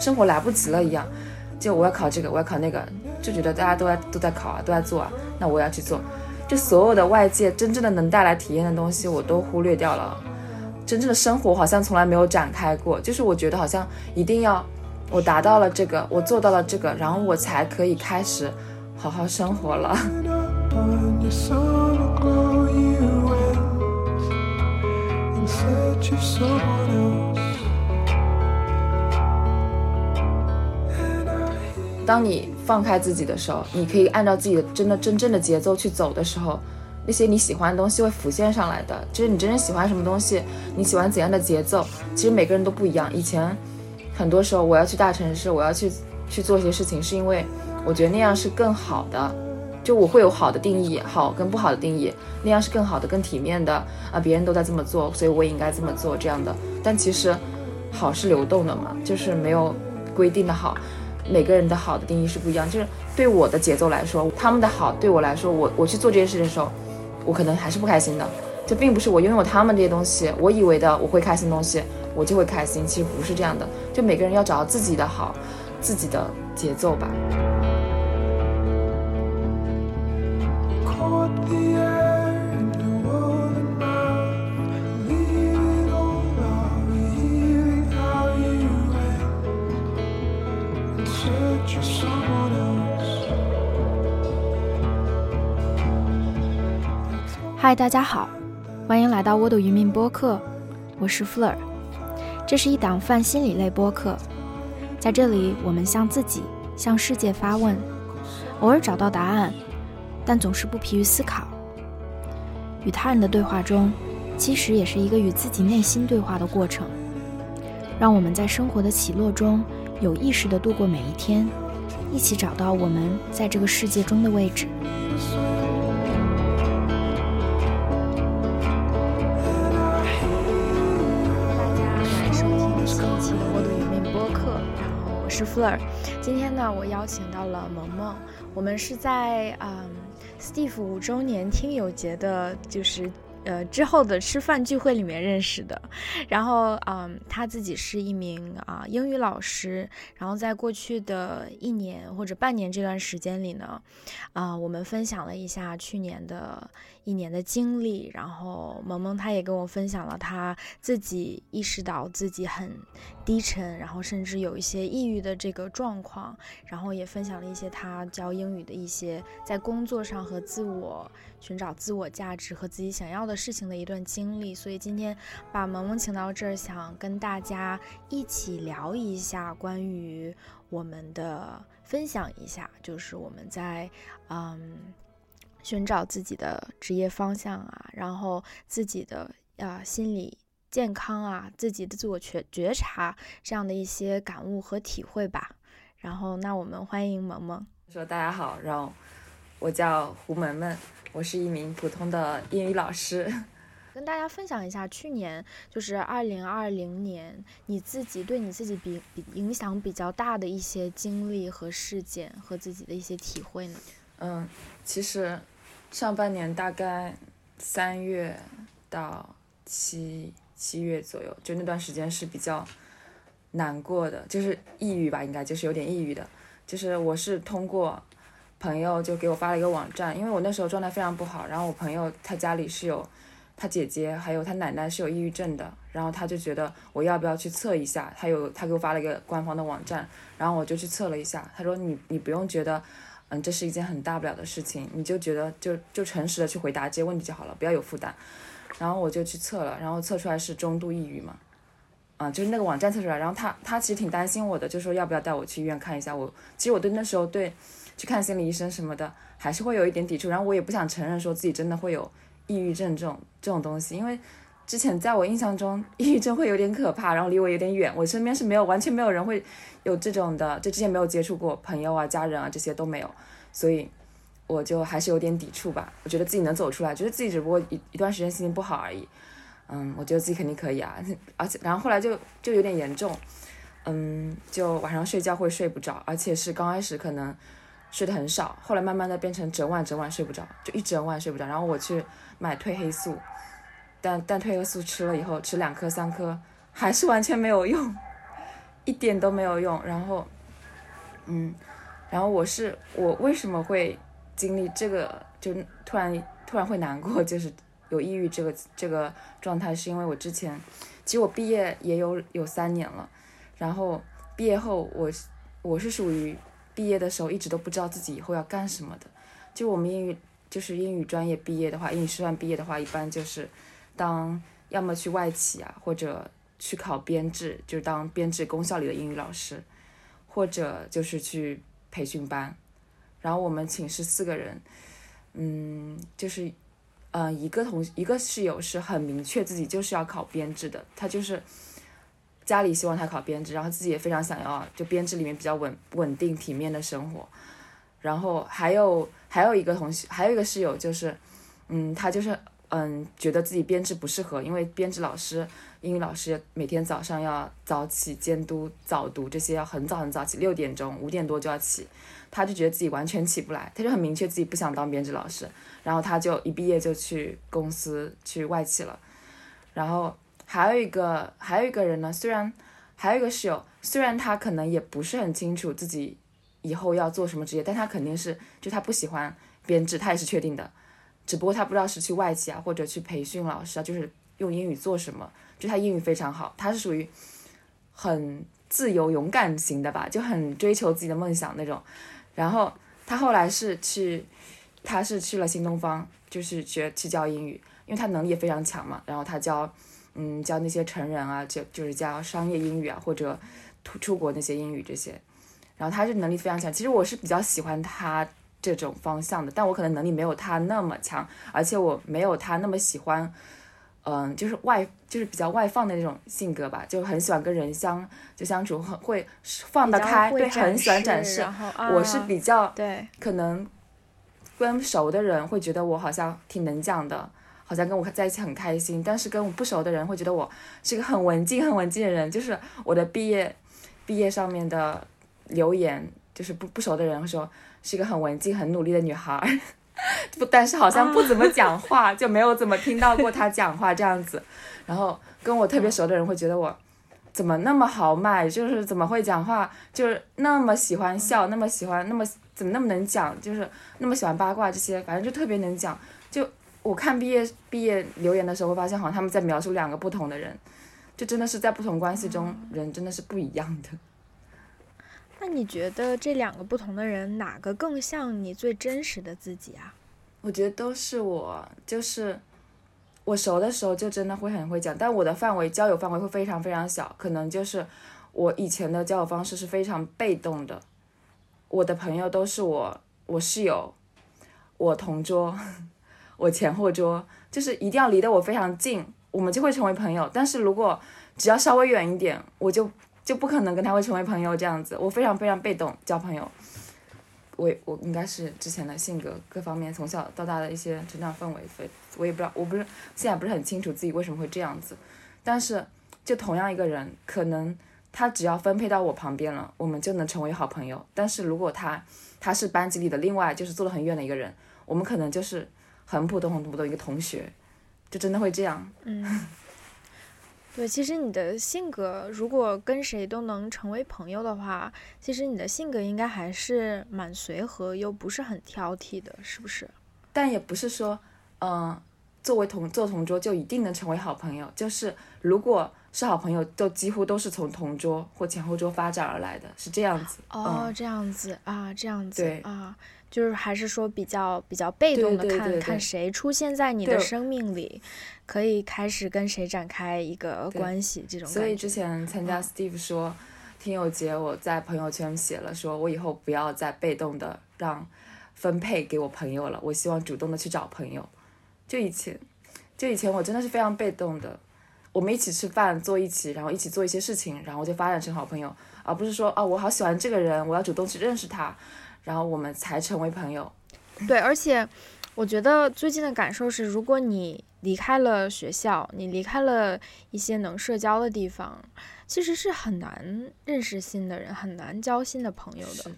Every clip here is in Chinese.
生活来不及了一样。就我要考这个，我要考那个，就觉得大家都在都在考啊，都在做啊，那我要去做。就所有的外界真正的能带来体验的东西，我都忽略掉了。真正的生活好像从来没有展开过。就是我觉得好像一定要我达到了这个，我做到了这个，然后我才可以开始好好生活了。当你放开自己的时候，你可以按照自己的真的真正的节奏去走的时候，那些你喜欢的东西会浮现上来的。就是你真正喜欢什么东西，你喜欢怎样的节奏，其实每个人都不一样。以前很多时候我要去大城市，我要去去做一些事情，是因为我觉得那样是更好的。就我会有好的定义，好跟不好的定义，那样是更好的、更体面的啊！别人都在这么做，所以我也应该这么做这样的。但其实好是流动的嘛，就是没有规定的好。每个人的好的定义是不一样，就是对我的节奏来说，他们的好对我来说，我我去做这些事情的时候，我可能还是不开心的。就并不是我拥有他们这些东西，我以为的我会开心的东西，我就会开心。其实不是这样的。就每个人要找到自己的好，自己的节奏吧。大家好，欢迎来到沃土渔民播客，我是 Fleur，这是一档泛心理类播客，在这里我们向自己、向世界发问，偶尔找到答案，但总是不疲于思考。与他人的对话中，其实也是一个与自己内心对话的过程。让我们在生活的起落中，有意识地度过每一天，一起找到我们在这个世界中的位置。Fleur，今天呢，我邀请到了萌萌，我们是在嗯，Steve 五周年听友节的，就是。呃，之后的吃饭聚会里面认识的，然后，嗯，他自己是一名啊英语老师，然后在过去的一年或者半年这段时间里呢，啊，我们分享了一下去年的一年的经历，然后萌萌他也跟我分享了他自己意识到自己很低沉，然后甚至有一些抑郁的这个状况，然后也分享了一些他教英语的一些在工作上和自我。寻找自我价值和自己想要的事情的一段经历，所以今天把萌萌请到这儿，想跟大家一起聊一下关于我们的分享一下，就是我们在嗯寻找自己的职业方向啊，然后自己的啊心理健康啊，自己的自我觉觉察这样的一些感悟和体会吧。然后那我们欢迎萌萌说大家好，然后我叫胡萌萌。我是一名普通的英语老师，跟大家分享一下去年就是二零二零年你自己对你自己比比影响比较大的一些经历和事件和自己的一些体会呢？嗯，其实上半年大概三月到七七月左右，就那段时间是比较难过的，就是抑郁吧，应该就是有点抑郁的，就是我是通过。朋友就给我发了一个网站，因为我那时候状态非常不好，然后我朋友他家里是有他姐姐还有他奶奶是有抑郁症的，然后他就觉得我要不要去测一下，他有他给我发了一个官方的网站，然后我就去测了一下，他说你你不用觉得嗯这是一件很大不了的事情，你就觉得就就诚实的去回答这些问题就好了，不要有负担，然后我就去测了，然后测出来是中度抑郁嘛，啊就是那个网站测出来，然后他他其实挺担心我的，就说要不要带我去医院看一下我，其实我对那时候对。去看心理医生什么的，还是会有一点抵触。然后我也不想承认说自己真的会有抑郁症这种这种东西，因为之前在我印象中，抑郁症会有点可怕，然后离我有点远。我身边是没有完全没有人会有这种的，就之前没有接触过朋友啊、家人啊这些都没有，所以我就还是有点抵触吧。我觉得自己能走出来，觉得自己只不过一一段时间心情不好而已。嗯，我觉得自己肯定可以啊。而且然后后来就就有点严重，嗯，就晚上睡觉会睡不着，而且是刚开始可能。睡得很少，后来慢慢的变成整晚整晚睡不着，就一整晚睡不着。然后我去买褪黑素，但但褪黑素吃了以后，吃两颗三颗还是完全没有用，一点都没有用。然后，嗯，然后我是我为什么会经历这个，就突然突然会难过，就是有抑郁这个这个状态，是因为我之前其实我毕业也有有三年了，然后毕业后我我是属于毕业的时候一直都不知道自己以后要干什么的，就我们英语就是英语专业毕业的话，英语师范毕业的话，一般就是当要么去外企啊，或者去考编制，就当编制公校里的英语老师，或者就是去培训班。然后我们寝室四个人，嗯，就是，呃，一个同一个室友是很明确自己就是要考编制的，他就是家里希望他考编制，然后自己也非常想要就编制里面比较稳稳定体面的生活。然后还有还有一个同学，还有一个室友就是，嗯，他就是嗯觉得自己编制不适合，因为编制老师英语老师每天早上要早起监督早读这些，要很早很早起，六点钟五点多就要起，他就觉得自己完全起不来，他就很明确自己不想当编制老师，然后他就一毕业就去公司去外企了，然后还有一个还有一个人呢，虽然还有一个室友，虽然他可能也不是很清楚自己以后要做什么职业，但他肯定是就他不喜欢编制，他也是确定的，只不过他不知道是去外企啊，或者去培训老师啊，就是用英语做什么。就他英语非常好，他是属于很自由勇敢型的吧，就很追求自己的梦想那种。然后他后来是去，他是去了新东方，就是学去教英语，因为他能力也非常强嘛。然后他教，嗯，教那些成人啊，就就是教商业英语啊，或者出出国那些英语这些。然后他是能力非常强，其实我是比较喜欢他这种方向的，但我可能能力没有他那么强，而且我没有他那么喜欢。嗯，就是外，就是比较外放的那种性格吧，就很喜欢跟人相就相处，很会放得开，对，很喜欢展示。啊、我是比较对，可能跟熟的人会觉得我好像挺能讲的，好像跟我在一起很开心，但是跟我不熟的人会觉得我是一个很文静、很文静的人。就是我的毕业毕业上面的留言，就是不不熟的人会说是一个很文静、很努力的女孩。不，但是好像不怎么讲话，就没有怎么听到过她讲话这样子。然后跟我特别熟的人会觉得我怎么那么豪迈，就是怎么会讲话，就是那么喜欢笑，那么喜欢，那么怎么那么能讲，就是那么喜欢八卦这些，反正就特别能讲。就我看毕业毕业留言的时候，会发现好像他们在描述两个不同的人，就真的是在不同关系中，人真的是不一样的。那你觉得这两个不同的人，哪个更像你最真实的自己啊？我觉得都是我，就是我熟的时候就真的会很会讲，但我的范围交友范围会非常非常小，可能就是我以前的交友方式是非常被动的，我的朋友都是我我室友，我同桌，我前后桌，就是一定要离得我非常近，我们就会成为朋友。但是如果只要稍微远一点，我就就不可能跟他会成为朋友这样子，我非常非常被动交朋友。我我应该是之前的性格各方面从小到大的一些成长氛围，所以我也不知道，我不是现在不是很清楚自己为什么会这样子。但是就同样一个人，可能他只要分配到我旁边了，我们就能成为好朋友。但是如果他他是班级里的另外就是坐得很远的一个人，我们可能就是很普通很普通一个同学，就真的会这样。嗯。对，其实你的性格，如果跟谁都能成为朋友的话，其实你的性格应该还是蛮随和，又不是很挑剔的，是不是？但也不是说，嗯，作为同做同桌就一定能成为好朋友。就是如果是好朋友，都几乎都是从同桌或前后桌发展而来的，是这样子。哦，这样子啊，这样子对啊，就是还是说比较比较被动的看看谁出现在你的生命里，可以开始跟谁展开一个关系，这种所以之。前参加 Steve 说听友节，我在朋友圈写了，说我以后不要再被动的让分配给我朋友了，我希望主动的去找朋友。就以前，就以前我真的是非常被动的，我们一起吃饭，坐一起，然后一起做一些事情，然后就发展成好朋友，而不是说啊我好喜欢这个人，我要主动去认识他，然后我们才成为朋友。对，而且我觉得最近的感受是，如果你离开了学校，你离开了一些能社交的地方，其实是很难认识新的人，很难交新的朋友的，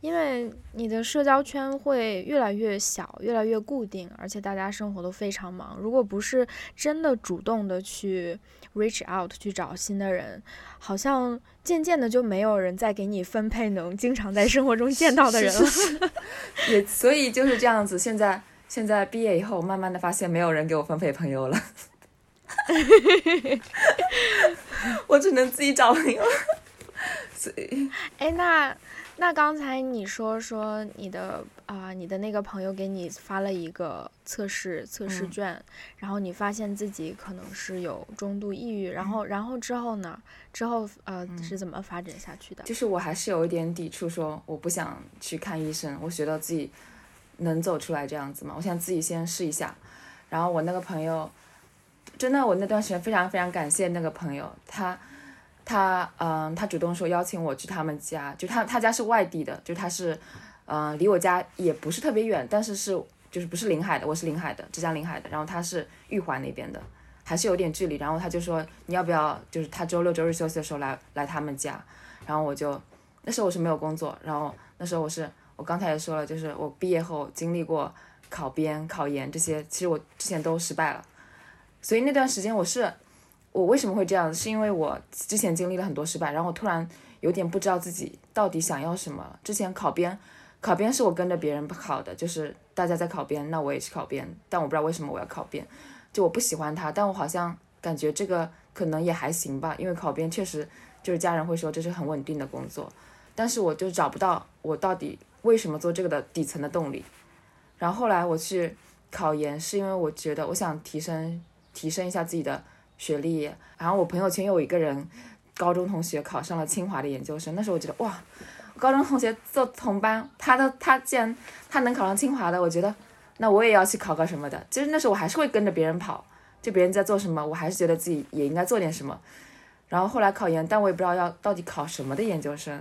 因为你的社交圈会越来越小，越来越固定，而且大家生活都非常忙。如果不是真的主动的去 reach out 去找新的人，好像渐渐的就没有人再给你分配能经常在生活中见到的人了。也所以就是这样子，现在。现在毕业以后，慢慢的发现没有人给我分配朋友了，我只能自己找朋友。所以，哎，那那刚才你说说你的啊，你的那个朋友给你发了一个测试测试卷，然后你发现自己可能是有中度抑郁，然后然后之后呢？之后呃是怎么发展下去的？就是我还是有一点抵触，说我不想去看医生，我觉得自己。能走出来这样子嘛？我想自己先试一下。然后我那个朋友，真的，我那段时间非常非常感谢那个朋友，他他嗯，他主动说邀请我去他们家，就他他家是外地的，就他是嗯，离我家也不是特别远，但是是就是不是临海的，我是临海的，浙江临海的，然后他是玉环那边的，还是有点距离。然后他就说你要不要，就是他周六周日休息的时候来来他们家。然后我就那时候我是没有工作，然后那时候我是。我刚才也说了，就是我毕业后经历过考编、考研这些，其实我之前都失败了。所以那段时间我是，我为什么会这样？是因为我之前经历了很多失败，然后我突然有点不知道自己到底想要什么。之前考编，考编是我跟着别人考的，就是大家在考编，那我也去考编，但我不知道为什么我要考编，就我不喜欢它，但我好像感觉这个可能也还行吧，因为考编确实就是家人会说这是很稳定的工作，但是我就找不到我到底。为什么做这个的底层的动力？然后后来我去考研，是因为我觉得我想提升提升一下自己的学历。然后我朋友圈有一个人，高中同学考上了清华的研究生。那时候我觉得哇，高中同学做同班，他的他既然他能考上清华的，我觉得那我也要去考个什么的。其实那时候我还是会跟着别人跑，就别人在做什么，我还是觉得自己也应该做点什么。然后后来考研，但我也不知道要到底考什么的研究生。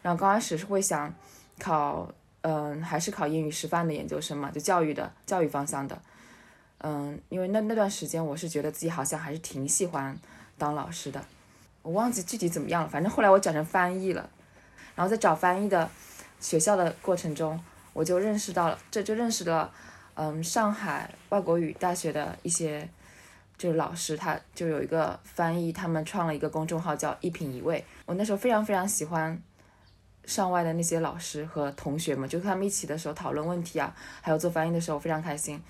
然后刚开始是会想。考，嗯，还是考英语师范的研究生嘛，就教育的教育方向的，嗯，因为那那段时间我是觉得自己好像还是挺喜欢当老师的，我忘记具体怎么样了，反正后来我转成翻译了，然后在找翻译的学校的过程中，我就认识到了，这就认识了，嗯，上海外国语大学的一些就是老师，他就有一个翻译，他们创了一个公众号叫一品一味，我那时候非常非常喜欢。上外的那些老师和同学们，就他们一起的时候讨论问题啊，还有做翻译的时候，非常开心。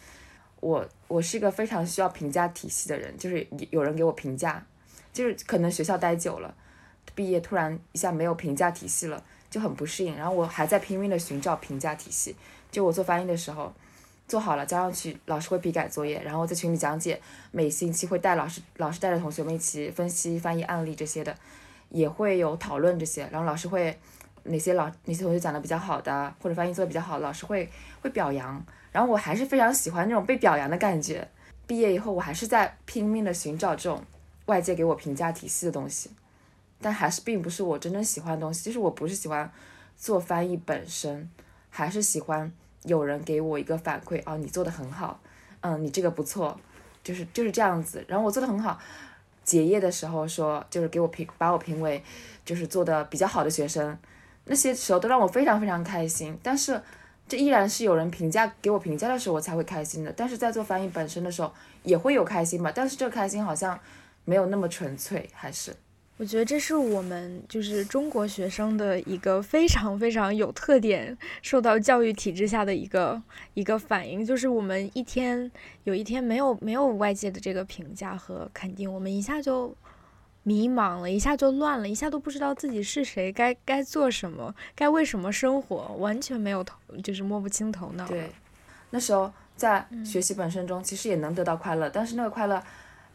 我我是一个非常需要评价体系的人，就是有人给我评价，就是可能学校待久了，毕业突然一下没有评价体系了，就很不适应。然后我还在拼命的寻找评价体系。就我做翻译的时候，做好了交上去，老师会批改作业，然后在群里讲解，每星期会带老师，老师带着同学们一起分析翻译案例这些的，也会有讨论这些，然后老师会。哪些老哪些同学讲的比较好的，或者翻译做的比较好，老师会会表扬。然后我还是非常喜欢那种被表扬的感觉。毕业以后，我还是在拼命的寻找这种外界给我评价体系的东西，但还是并不是我真正喜欢的东西。就是我不是喜欢做翻译本身，还是喜欢有人给我一个反馈，哦，你做的很好，嗯，你这个不错，就是就是这样子。然后我做的很好，结业的时候说，就是给我评把我评为就是做的比较好的学生。那些时候都让我非常非常开心，但是这依然是有人评价给我评价的时候我才会开心的。但是在做翻译本身的时候也会有开心吧，但是这个开心好像没有那么纯粹，还是我觉得这是我们就是中国学生的一个非常非常有特点，受到教育体制下的一个一个反应，就是我们一天有一天没有没有外界的这个评价和肯定，我们一下就。迷茫了一下就乱了，一下都不知道自己是谁，该该做什么，该为什么生活，完全没有头，就是摸不清头脑。对，那时候在学习本身中，其实也能得到快乐，但是那个快乐，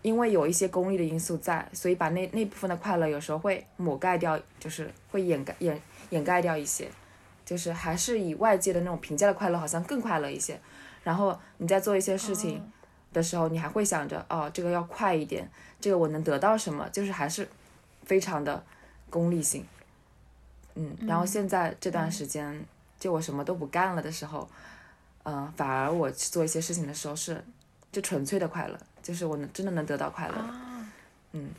因为有一些功利的因素在，所以把那那部分的快乐有时候会抹盖掉，就是会掩盖掩掩盖掉一些，就是还是以外界的那种评价的快乐好像更快乐一些。然后你在做一些事情的时候，你还会想着，哦，这个要快一点。这个我能得到什么？就是还是非常的功利性，嗯，然后现在这段时间，就我什么都不干了的时候，嗯，反而我去做一些事情的时候是，就纯粹的快乐，就是我能真的能得到快乐的。嗯，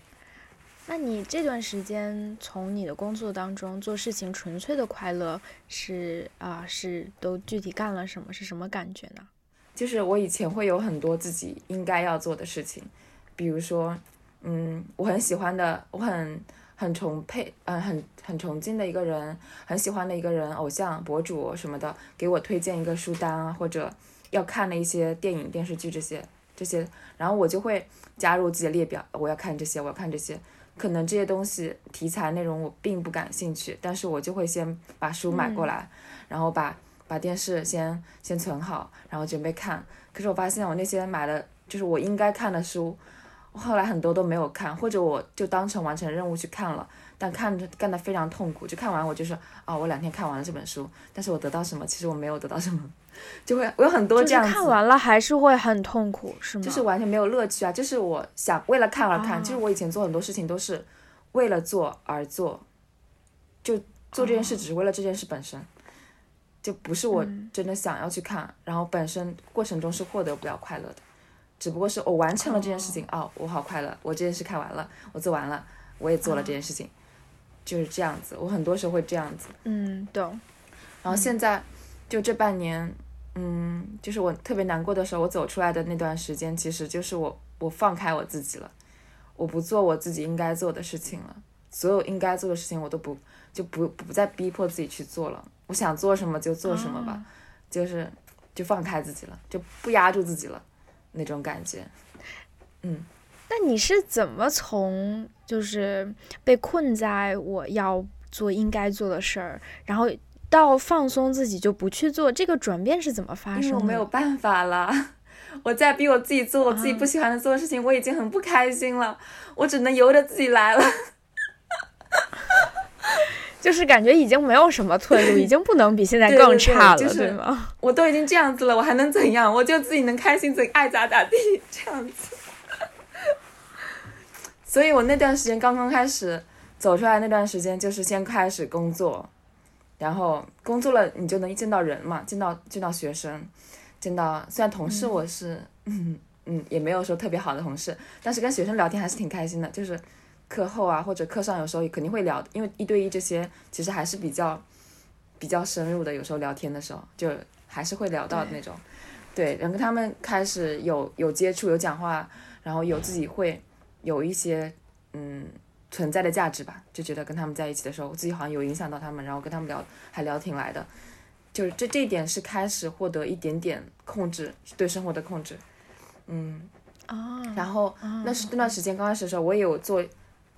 那你这段时间从你的工作当中做事情纯粹的快乐是啊、是都具体干了什么？是什么感觉呢？就是我以前会有很多自己应该要做的事情，比如说，嗯，我很喜欢的，我很很崇佩，嗯、很很崇敬的一个人，很喜欢的一个人，偶像博主什么的，给我推荐一个书单啊，或者要看的一些电影、电视剧这些这些，然后我就会加入自己的列表，我要看这些，我要看这些。可能这些东西题材内容我并不感兴趣，但是我就会先把书买过来，然后把把电视先先存好，然后准备看。可是我发现我那些买的，就是我应该看的书，我后来很多都没有看，或者我就当成完成任务去看了，但看着干得非常痛苦。就看完我就说啊、我两天看完了这本书，但是我得到什么？其实我没有得到什么，就会我有很多这样子。看完了还是会很痛苦，是吗？就是完全没有乐趣啊！就是我想为了看而看，哦就是我以前做很多事情都是为了做而做，就做这件事只是为了这件事本身，就不是我嗯真的想要去看，然后本身过程中是获得不了快乐的，只不过是我完成了这件事情，哦我好快乐，我这件事看完了，我做完了，我也做了这件事情，就是这样子，我很多时候会这样子。嗯，懂。然后现在就这半年，嗯，就是我特别难过的时候，我走出来的那段时间，其实就是我我放开我自己了，我不做我自己应该做的事情了，所有应该做的事情我都不就不不再逼迫自己去做了，我想做什么就做什么吧，就是就放开自己了，就不压住自己了，那种感觉。嗯那你是怎么从就是被困在我要做应该做的事儿，然后到放松自己就不去做，这个转变是怎么发生的？我没有办法了，我在逼我自己做我自己不喜欢的做的事情，我已经很不开心了，我只能由着自己来了。就是感觉已经没有什么退路，已经不能比现在更差了，就是对吗？我都已经这样子了，我还能怎样？我就自己能开心，自己爱咋咋地，这样子。所以我那段时间刚刚开始走出来那段时间，就是先开始工作，然后工作了，你就能见到人嘛，见到见到学生，见到虽然同事我是嗯嗯也没有说特别好的同事，但是跟学生聊天还是挺开心的，就是课后啊或者课上有时候也肯定会聊，因为一对一这些其实还是比较比较深入的，有时候聊天的时候就还是会聊到的那种。对，然后跟他们开始有有接触，有讲话，然后有自己会有一些嗯存在的价值吧，就觉得跟他们在一起的时候，自己好像有影响到他们，然后跟他们聊还聊挺来的，就是这这一点是开始获得一点点控制对生活的控制，嗯，啊，然后那是那段时间刚开始的时候，我也有做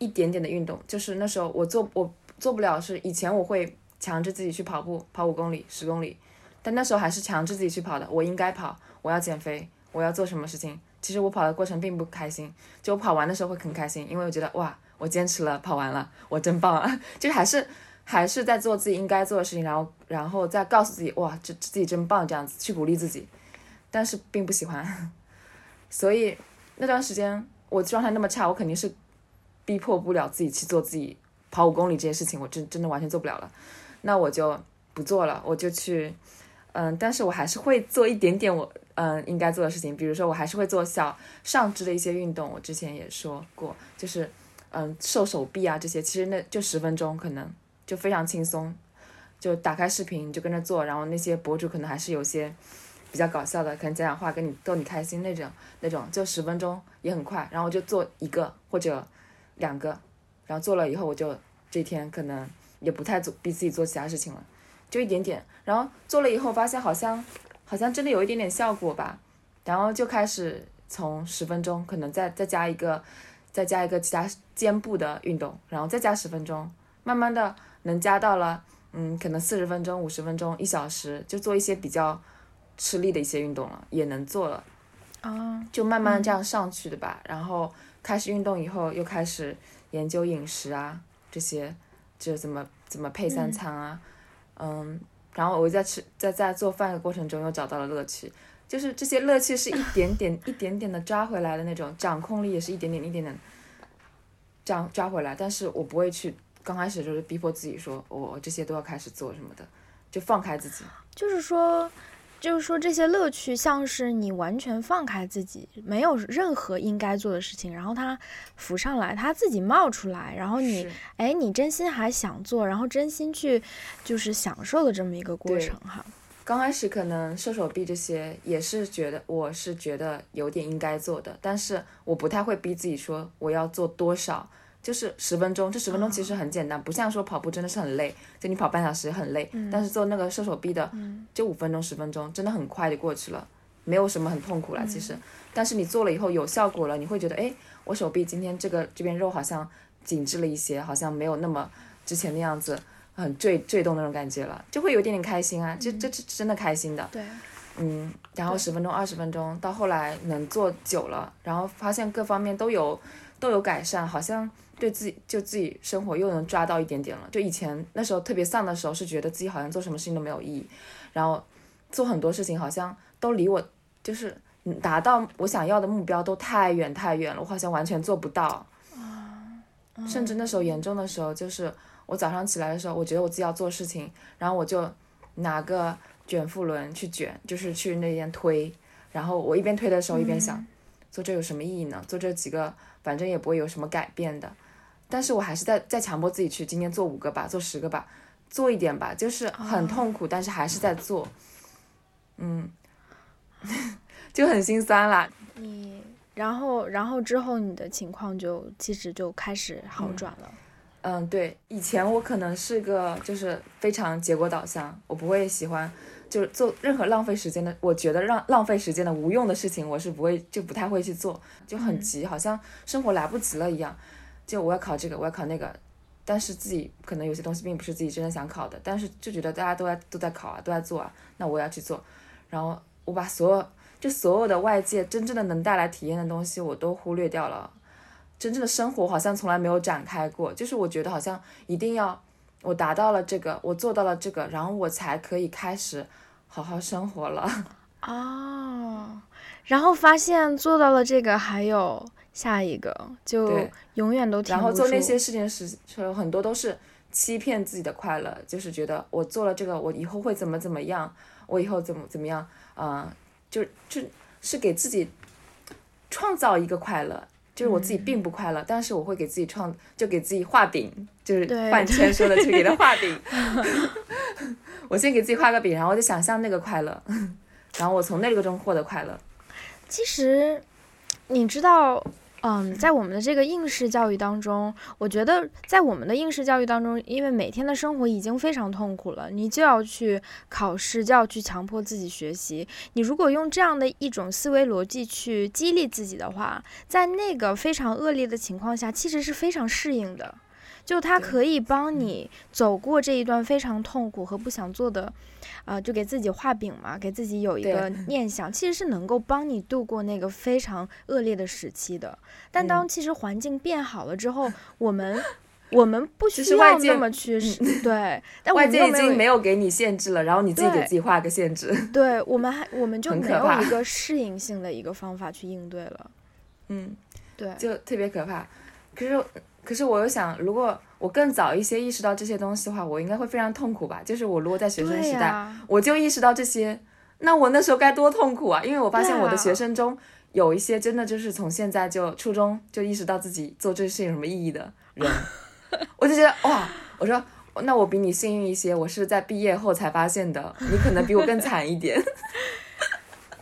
一点点的运动，就是那时候我做我做不了，是以前我会强制自己去跑步，跑五公里、十公里，但那时候还是强制自己去跑的，我应该跑，我要减肥，我要做什么事情。其实我跑的过程并不开心，就我跑完的时候会很开心，因为我觉得哇，我坚持了，跑完了，我真棒啊！就还是还是在做自己应该做的事情，然后然后再告诉自己哇，这自己真棒，这样子去鼓励自己，但是并不喜欢，所以那段时间我状态那么差，我肯定是逼迫不了自己去做自己跑五公里这些事情，我真真的完全做不了了。那我就不做了，我就去，嗯，但是我还是会做一点点我嗯应该做的事情，比如说我还是会做小上肢的一些运动，我之前也说过，就是嗯瘦手臂啊这些，其实那就十分钟，可能就非常轻松，就打开视频你就跟着做，然后那些博主可能还是有些。比较搞笑的，可能讲讲话跟你逗你开心那种，那种就十分钟也很快，然后我就做一个或者两个，然后做了以后我就这天可能也不太做逼自己做其他事情了，就一点点，然后做了以后发现好像好像真的有一点点效果吧，然后就开始从十分钟可能再再加一个再加一个其他肩部的运动，然后再加十分钟，慢慢的能加到了嗯可能四十分钟、五十分钟、一小时，就做一些比较。吃力的一些运动了，也能做了，啊，就慢慢这样上去的吧。然后开始运动以后，又开始研究饮食啊，这些就怎么怎么配三餐啊，嗯。然后我在吃在在做饭的过程中又找到了乐趣，就是这些乐趣是一点点 一点点的抓回来的那种，掌控力也是一点点一点点这样抓回来，但是我不会去刚开始就是逼迫自己说我我这些都要开始做什么的，就放开自己。就是说，就是说这些乐趣像是你完全放开自己，没有任何应该做的事情，然后它浮上来，它自己冒出来，然后你哎，你真心还想做，然后真心去就是享受的这么一个过程哈。刚开始可能射手臂这些也是觉得我是觉得有点应该做的，但是我不太会逼自己说我要做多少，就是十分钟，这十分钟其实很简单，不像说跑步真的是很累，就你跑半小时很累，但是做那个射手臂的就五分钟十分钟，真的很快就过去了，没有什么很痛苦了其实，但是你做了以后有效果了，你会觉得哎，我手臂今天这个这边肉好像紧致了一些，好像没有那么之前的样子。很坠坠动那种感觉了，就会有点点开心啊，这这这真的开心的。对，嗯，然后十分钟、二十分钟，到后来能做久了，然后发现各方面都有都有改善，好像对自己就自己生活又能抓到一点点了。就以前那时候特别丧的时候，是觉得自己好像做什么事情都没有意义，然后做很多事情好像都离我就是达到我想要的目标都太远太远了，我好像完全做不到。甚至那时候严重的时候就是。我早上起来的时候，我觉得我自己要做事情，然后我就拿个卷腹轮去卷，就是去那边推。然后我一边推的时候，一边想，做这有什么意义呢？做这几个，反正也不会有什么改变的。但是我还是在在强迫自己去，今天做五个吧，做十个吧，做一点吧，就是很痛苦，但是还是在做。嗯，就很心酸啦。你，然后，然后之后你的情况就其实就开始好转了。嗯，对，以前我可能是个就是非常结果导向，我不会喜欢就是做任何浪费时间的，我觉得让浪费时间的无用的事情，我是不会就不太会去做，就很急，好像生活来不及了一样，就我要考这个，我要考那个，但是自己可能有些东西并不是自己真的想考的，但是就觉得大家都在都在考啊，都在做啊，那我要去做，然后我把所有就所有的外界真正的能带来体验的东西我都忽略掉了。真正的生活好像从来没有展开过，就是我觉得好像一定要我达到了这个，我做到了这个，然后我才可以开始好好生活了。哦，然后发现做到了这个，还有下一个，就永远都然后做那些事情时，很多都是欺骗自己的快乐，就是觉得我做了这个，我以后会怎么怎么样，我以后怎么怎么样，嗯，就就是给自己创造一个快乐。就是我自己并不快乐，但是我会给自己创，就给自己画饼，就是半圈说的，去给他画饼。我先给自己画个饼，然后我就想象那个快乐，然后我从那个中获得快乐。其实，你知道。嗯，在我们的这个应试教育当中，我觉得在我们的应试教育当中，因为每天的生活已经非常痛苦了，你就要去考试，就要去强迫自己学习。你如果用这样的一种思维逻辑去激励自己的话，在那个非常恶劣的情况下，其实是非常适应的。就它可以帮你走过这一段非常痛苦和不想做的，啊，就给自己画饼嘛，给自己有一个念想，其实是能够帮你度过那个非常恶劣的时期的。但当其实环境变好了之后，我们我们不需要那么去对，但外界已经没有给你限制了，然后你自己给自己画个限制。对我们还我们 就没有一个适应性的一个方法去应对了。嗯，对，就特别可怕。可是。可是我又想，如果我更早一些意识到这些东西的话，我应该会非常痛苦吧？就是我如果在学生时代，我就意识到这些，那我那时候该多痛苦啊！因为我发现我的学生中有一些真的就是从现在就初中就意识到自己做这事有什么意义的人，我就觉得哇，我说那我比你幸运一些，我是在毕业后才发现的，你可能比我更惨一点。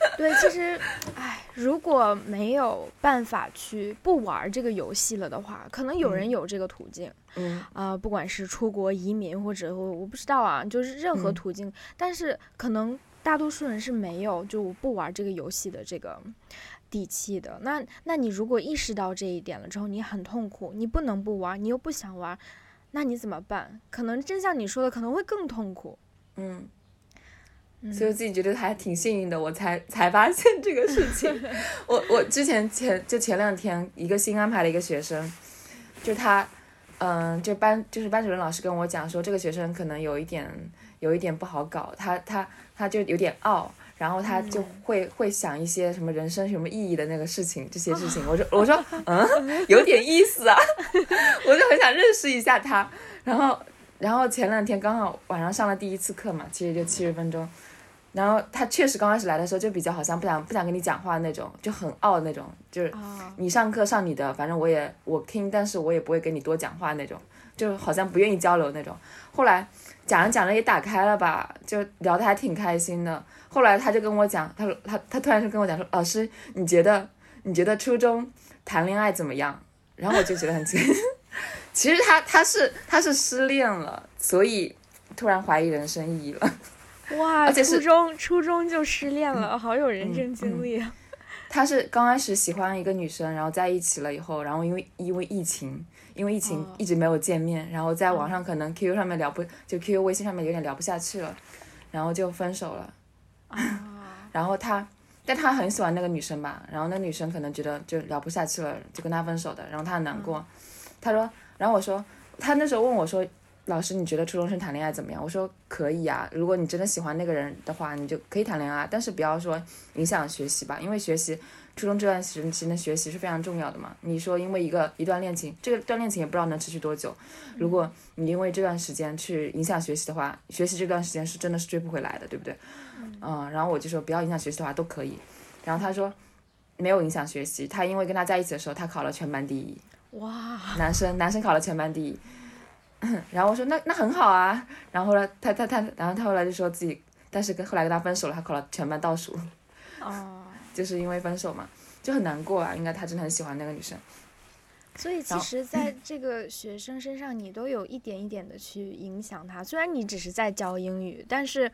对，其实，唉，如果没有办法去不玩这个游戏了的话，可能有人有这个途径，嗯啊，不管是出国移民或者我我不知道啊，就是任何途径，但是可能大多数人是没有就不玩这个游戏的这个底气的。那那你如果意识到这一点了之后，你很痛苦，你不能不玩，你又不想玩，那你怎么办？可能真像你说的，可能会更痛苦，嗯。所以我自己觉得还挺幸运的，我才 才发现这个事情。我我之前前就前两天一个新安排的一个学生，就他，嗯，就班就是班主任老师跟我讲说，这个学生可能有一点有一点不好搞，他他他就有点傲，然后他就会会想一些什么人生什么意义的那个事情，这些事情，我说我说 嗯，有点意思啊，我就很想认识一下他，然后然后前两天刚好晚上上了第一次课嘛，其实就七十分钟。然后他确实刚开始来的时候就比较好像不想不想跟你讲话那种，就很傲那种，就是啊，你上课上你的，反正我也我听，但是我也不会跟你多讲话那种，就好像不愿意交流那种。后来讲着讲着也打开了吧，就聊得还挺开心的。后来他就跟我讲，他说他他突然就跟我讲说，老师，你觉得 你觉得初中谈恋爱怎么样？然后我就觉得很奇，其实他他是他是失恋了，所以突然怀疑人生意义了。哇，而且是初中初中就失恋了，好有人生经历啊！他是刚开始喜欢一个女生，然后在一起了以后，然后因为因为疫情，因为疫情哦一直没有见面，然后在网上可能 QQ 上面聊不，就 QQ 微信上面有点聊不下去了，然后就分手了。啊，然后他，但他很喜欢那个女生吧，然后那女生可能觉得就聊不下去了，就跟他分手的，然后他很难过。他说，然后我说，他那时候问我说，老师你觉得初中生谈恋爱怎么样？我说可以啊，如果你真的喜欢那个人的话，你就可以谈恋爱，但是不要说影响学习吧，因为学习。初中这段时间的学习是非常重要的嘛？你说因为一个一段恋情，这个段恋情也不知道能持续多久。如果你因为这段时间去影响学习的话，学习这段时间是真的是追不回来的，对不对？嗯，然后我就说不要影响学习的话都可以。然后他说没有影响学习，他因为跟他在一起的时候，他考了全班第一，哇，男生男生考了全班第一。然后我说那那很好啊。然后后来他他他，然后他后来就说自己，但是跟后来跟他分手了，他考了全班倒数，哦，就是因为分手嘛，就很难过啊。应该他真的很喜欢那个女生。所以其实在这个学生身上，你都有一点一点的去影响他。虽然你只是在教英语，但是，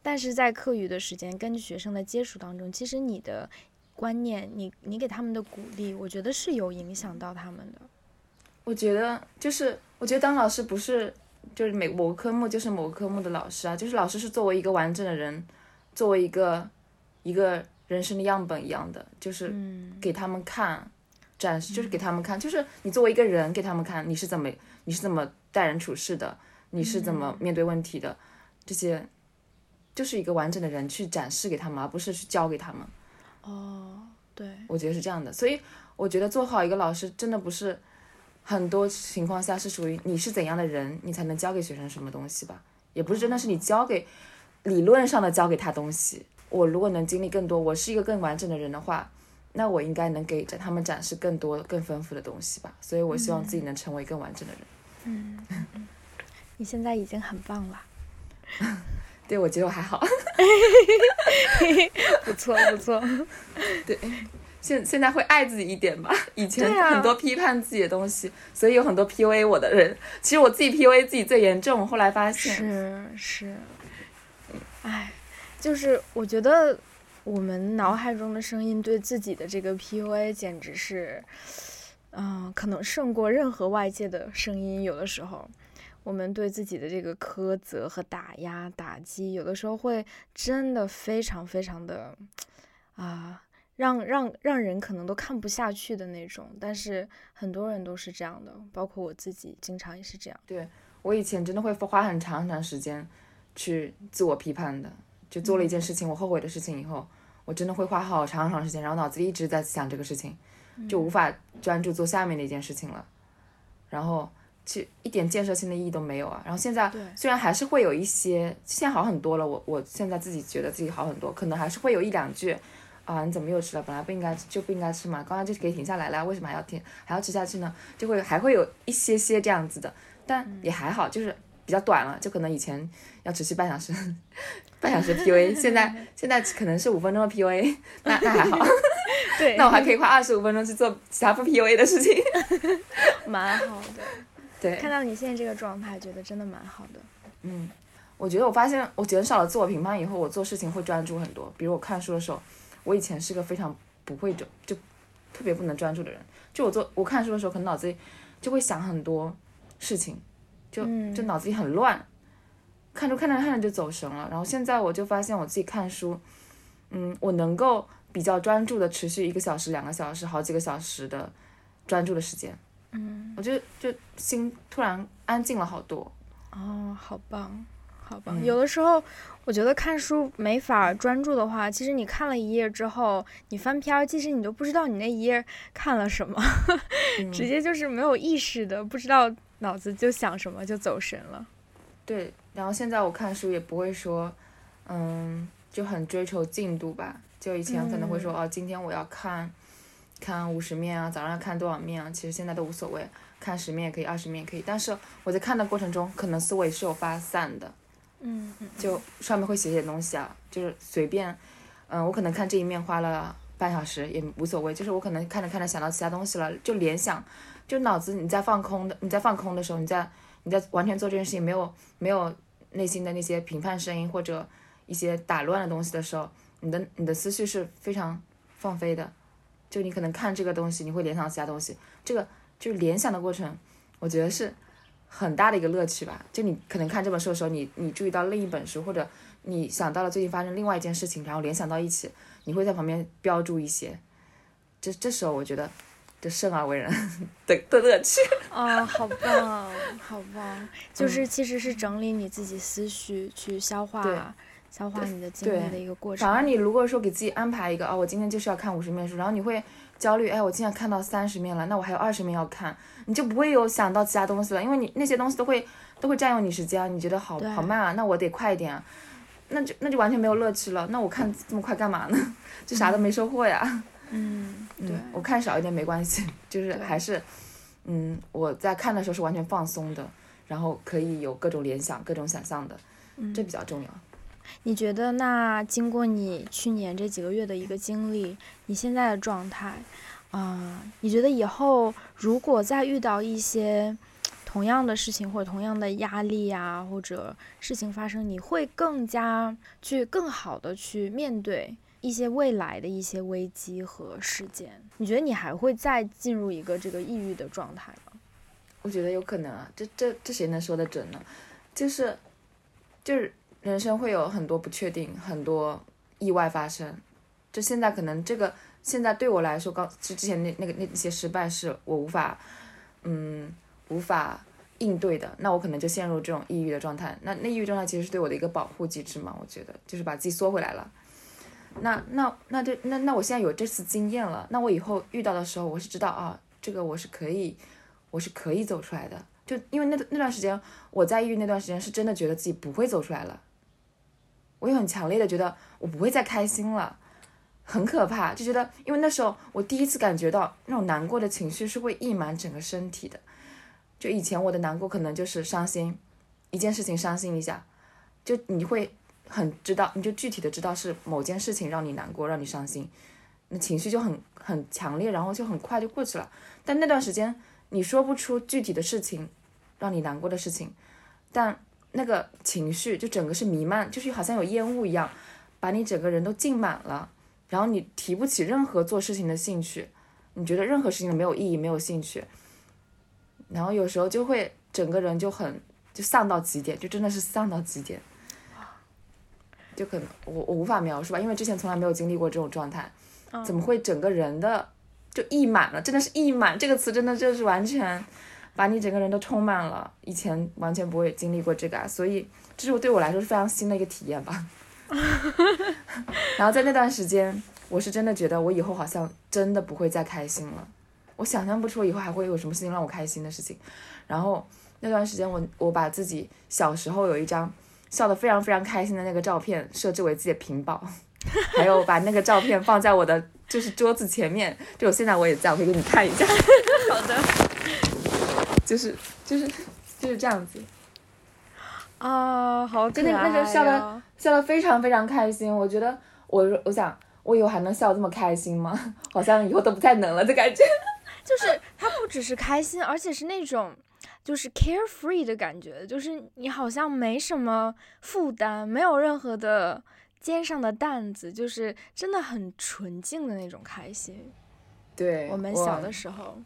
但是在课余的时间跟学生的接触当中，其实你的观念，你你给他们的鼓励，我觉得是有影响到他们的。我觉得就是，我觉得当老师不是就是每某个科目就是某个科目的老师啊，就是老师是作为一个完整的人，作为一个一个人生的样本一样的，就是嗯。给他们看，展示就是给他们看，就是你作为一个人给他们看，你是怎么你是怎么待人处事的，你是怎么面对问题的，这些就是一个完整的人去展示给他们，而不是去教给他们。哦，对，我觉得是这样的，所以我觉得做好一个老师，真的不是很多情况下是属于你是怎样的人，你才能教给学生什么东西吧，也不是真的是你教给理论上的教给他东西。我如果能经历更多，我是一个更完整的人的话，那我应该能给他们展示更多、更丰富的东西吧。所以我希望自己能成为更完整的人。嗯，你现在已经很棒了，对，我觉得我还好。不 错不错。现现在会爱自己一点吧，以前很多批判自己的东西，所以有很多 PUA 我的人。其实我自己 PUA 自己最严重，后来发现是是，哎，就是我觉得我们脑海中的声音对自己的这个 PUA 简直是，嗯、可能胜过任何外界的声音。有的时候，我们对自己的这个苛责和打压、打击，有的时候会真的非常非常的啊。让让让人可能都看不下去的那种，但是很多人都是这样的，包括我自己，经常也是这样。对我以前真的会花很长很长时间去自我批判的，就做了一件事情，我后悔的事情以后，我真的会花好长长时间，然后脑子里一直在想这个事情，就无法专注做下面的一件事情了，然后其实一点建设性的意义都没有啊。然后现在虽然还是会有一些，现在好很多了，我我现在自己觉得自己好很多，可能还是会有一两句。啊，你怎么又吃了？本来不应该就不应该吃嘛，刚刚就可以停下来了，为什么还要停还要吃下去呢？就会还会有一些些这样子的，但也还好，就是比较短了，就可能以前要持续半小时，半小时 PUA，现在现在可能是五分钟的 PUA，那那还好，对，那我还可以花二十五分钟去做其他不 PUA 的事情。蛮好的。对，看到你现在这个状态，觉得真的蛮好的。嗯，我觉得我发现我减少了自我评判以后，我做事情会专注很多。比如我看书的时候，我以前是个非常不会就，就特别不能专注的人。就我做我看书的时候，可能脑子里就会想很多事情，就嗯就脑子里很乱，看书看着看着就走神了。然后现在我就发现我自己看书，嗯，我能够比较专注的持续一个小时、两个小时、好几个小时的专注的时间。嗯，我就就心突然安静了好多。哦，好棒，好吧。嗯有的时候，我觉得看书没法专注的话，其实你看了一页之后，你翻篇儿，其实你都不知道你那一页看了什么，嗯直接就是没有意识的，不知道脑子就想什么就走神了。对，然后现在我看书也不会说，嗯，就很追求进度吧。就以前可能会说，哦，今天我要看，看五十面啊，早上要看多少面啊？其实现在都无所谓，看十面也可以，二十面也可以。但是我在看的过程中，可能思维是有发散的，嗯嗯，就上面会写写东西啊，就是随便，嗯，我可能看这一面花了半小时也无所谓，就是我可能看着看着想到其他东西了，就联想，就脑子你在放空的，你在放空的时候，你在你在完全做这件事情，没有没有内心的那些评判声音或者一些打乱的东西的时候。你的你的思绪是非常放飞的，就你可能看这个东西，你会联想其他东西，这个就是联想的过程，我觉得是很大的一个乐趣吧。就你可能看这本书的时候，你你注意到另一本书，或者你想到了最近发生另外一件事情，然后联想到一起，你会在旁边标注一些，这这时候我觉得就生而为人 的的乐趣。啊，好棒，好棒，就是其实是整理你自己思绪，去消化。消化你的经历的一个过程。反而你如果说给自己安排一个啊，我今天就是要看五十面书，然后你会焦虑，哎，我今天看到三十面了，那我还有二十面要看，你就不会有想到其他东西了，因为你那些东西都会都会占用你时间，你觉得好好慢啊，那我得快一点啊，那就那就完全没有乐趣了。那我看这么快干嘛呢？就啥都没收获呀。嗯，对，我看少一点没关系，就是还是，嗯，我在看的时候是完全放松的，然后可以有各种联想、各种想象的，这比较重要。你觉得那经过你去年这几个月的一个经历，你现在的状态，啊，你觉得以后如果再遇到一些同样的事情或者同样的压力啊，或者事情发生，你会更加去更好的去面对一些未来的一些危机和事件？你觉得你还会再进入一个这个抑郁的状态吗？我觉得有可能啊，这这这谁能说得准呢？就是就是。人生会有很多不确定，很多意外发生。就现在可能这个现在对我来说，刚之之前那那个那些失败是我无法，嗯，无法应对的。那我可能就陷入这种抑郁的状态。那那抑郁状态其实是对我的一个保护机制嘛？我觉得就是把自己缩回来了。那那那这那那我现在有这次经验了，那我以后遇到的时候，我是知道啊，这个我是可以，我是可以走出来的。就因为那那段时间我在抑郁那段时间，是真的觉得自己不会走出来了。我也很强烈的觉得我不会再开心了，很可怕，就觉得因为那时候我第一次感觉到那种难过的情绪是会溢满整个身体的，就以前我的难过可能就是伤心，一件事情伤心一下，就你会很知道，你就具体的知道是某件事情让你难过，让你伤心，那情绪就很很强烈，然后就很快就过去了。但那段时间你说不出具体的事情，让你难过的事情，但。那个情绪就整个是弥漫，就是好像有烟雾一样，把你整个人都浸满了，然后你提不起任何做事情的兴趣，你觉得任何事情都没有意义，没有兴趣，然后有时候就会整个人就很就丧到极点，就真的是丧到极点，就可能我我无法描述吧，因为之前从来没有经历过这种状态，怎么会整个人的就溢满了，真的是溢满这个词真的就是完全。把你整个人都充满了，以前完全不会经历过这个，啊所以这是我对我来说是非常新的一个体验吧。然后在那段时间，我是真的觉得我以后好像真的不会再开心了，我想象不出以后还会有什么事情让我开心的事情。然后那段时间，我我把自己小时候有一张笑得非常非常开心的那个照片设置为自己的屏保，还有把那个照片放在我的就是桌子前面，就我现在我也在，我可以给你看一下。好的。就是就是就是这样子啊，好可爱那时候笑的笑的非常非常开心。我觉得我我想我以后还能笑这么开心吗？好像以后都不太能了的感觉。就是他不只是开心，而且是那种就是 carefree 的感觉，就是你好像没什么负担，没有任何的肩上的担子，就是真的很纯净的那种开心。对，我们小的时候。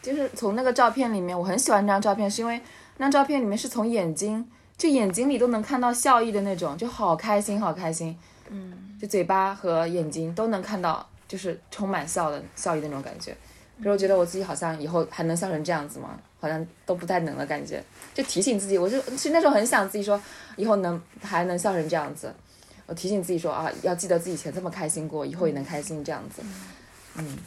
就是从那个照片里面，我很喜欢那张照片，是因为那张照片里面是从眼睛，就眼睛里都能看到笑意的那种，就好开心，好开心。嗯，就嘴巴和眼睛都能看到，就是充满笑的笑意的那种感觉。可是我觉得我自己好像以后还能笑成这样子吗？好像都不太能了，感觉。就提醒自己，我就其实那时候很想自己说，以后能还能笑成这样子。我提醒自己说啊，要记得自己以前这么开心过，以后也能开心这样子。嗯。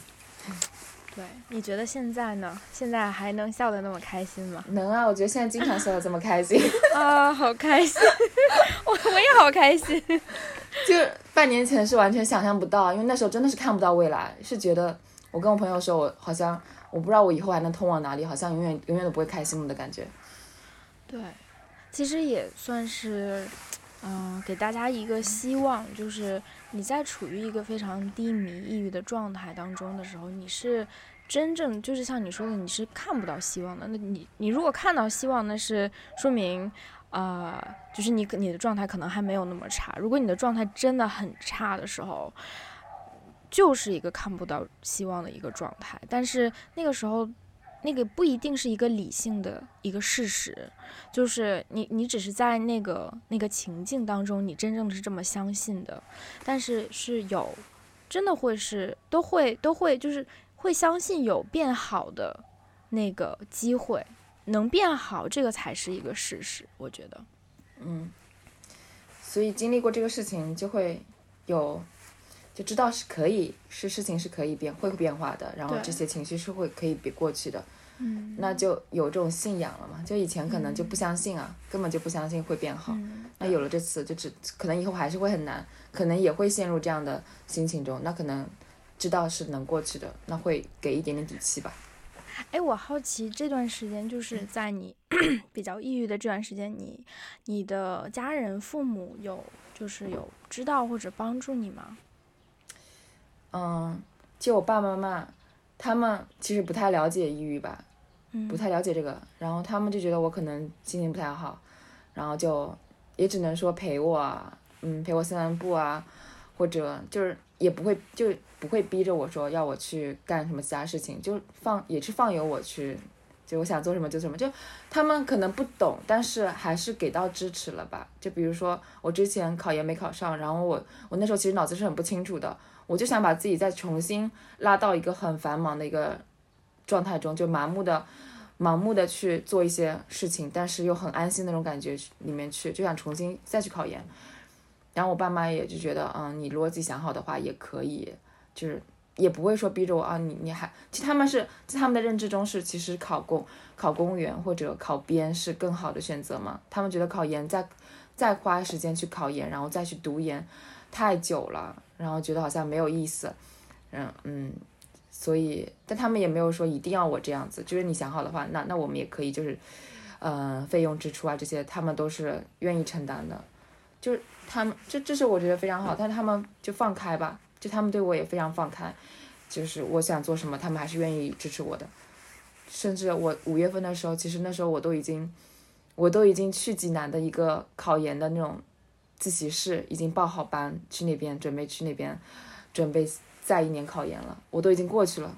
对，你觉得现在呢？现在还能笑得那么开心吗？能啊，我觉得现在经常笑得这么开心 啊，好开心！我我也好开心。就半年前是完全想象不到，因为那时候真的是看不到未来，是觉得我跟我朋友说，我好像我不知道我以后还能通往哪里，好像永远永远都不会开心了的感觉。对，其实也算是，嗯、给大家一个希望，就是你在处于一个非常低迷、抑郁的状态当中的时候，你是真正就是像你说的，你是看不到希望的。那你你如果看到希望，那是说明。啊、就是你你的状态可能还没有那么差。如果你的状态真的很差的时候，就是一个看不到希望的一个状态。但是那个时候，那个不一定是一个理性的一个事实，就是你你只是在那个那个情境当中，你真正是这么相信的，但是是有真的会是都会都会就是会相信有变好的那个机会，能变好，这个才是一个事实，我觉得。嗯，所以经历过这个事情，就会有就知道是可以，是事情是可以变会变化的，然后这些情绪是会可以比过去的，嗯那就有这种信仰了嘛。就以前可能就不相信啊，根本就不相信会变好。嗯那有了这次，就只可能以后还是会很难，可能也会陷入这样的心情中。那可能知道是能过去的，那会给一点点底气吧。哎，我好奇这段时间，就是在你 比较抑郁的这段时间，你你的家人、父母有就是有知道或者帮助你吗？嗯，就我爸爸妈妈，他们其实不太了解抑郁吧，嗯。不太了解这个，然后他们就觉得我可能心情不太好，然后就也只能说陪我啊，嗯，陪我散散步啊，或者就是也不会就不会逼着我说要我去干什么其他事情，就放也是放由我去，就我想做什么就什么，就他们可能不懂，但是还是给到支持了吧。就比如说我之前考研没考上，然后我我那时候其实脑子是很不清楚的，我就想把自己再重新拉到一个很繁忙的一个状态中，就盲目的。盲目的去做一些事情，但是又很安心那种感觉里面去，就想重新再去考研。然后我爸妈也就觉得，嗯，你如果自己想好的话也可以，就是也不会说逼着我啊，你你还，其实他们是在他们的认知中是，其实考公考公务员或者考编是更好的选择嘛。他们觉得考研再再花时间去考研，然后再去读研太久了，然后觉得好像没有意思，嗯嗯，所以但他们也没有说一定要我这样子，就是你想好的话，那那我们也可以就是，呃，费用支出啊这些他们都是愿意承担的，就是他们这这是我觉得非常好，但是他们就放开吧，就他们对我也非常放开，就是我想做什么，他们还是愿意支持我的。甚至我五月份的时候，其实那时候我都已经，我都已经去济南的一个考研的那种自习室，已经报好班去那边，准备去那边，准备再一年考研了，我都已经过去了。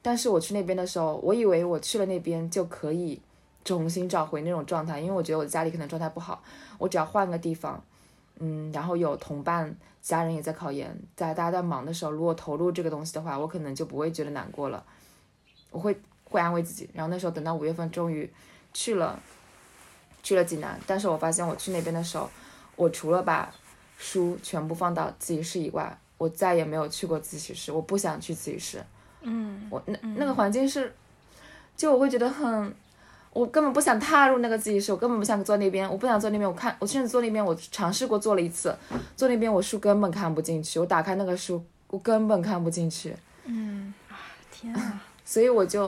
但是我去那边的时候，我以为我去了那边就可以重新找回那种状态，因为我觉得我家里可能状态不好，我只要换个地方，嗯，然后有同伴、家人也在考研，在大家在忙的时候，如果投入这个东西的话，我可能就不会觉得难过了，我会会安慰自己。然后那时候等到五月份终于去了，去了济南，但是我发现我去那边的时候，我除了把书全部放到自习室以外，我再也没有去过自习室，我不想去自习室。嗯我那那个环境是，就我会觉得很，我根本不想踏入那个自习室，我根本不想坐那边，我不想坐那边。我看我甚至坐那边，我尝试过坐了一次，坐那边我书根本看不进去，我打开那个书，我根本看不进去，嗯啊，天啊，所以我就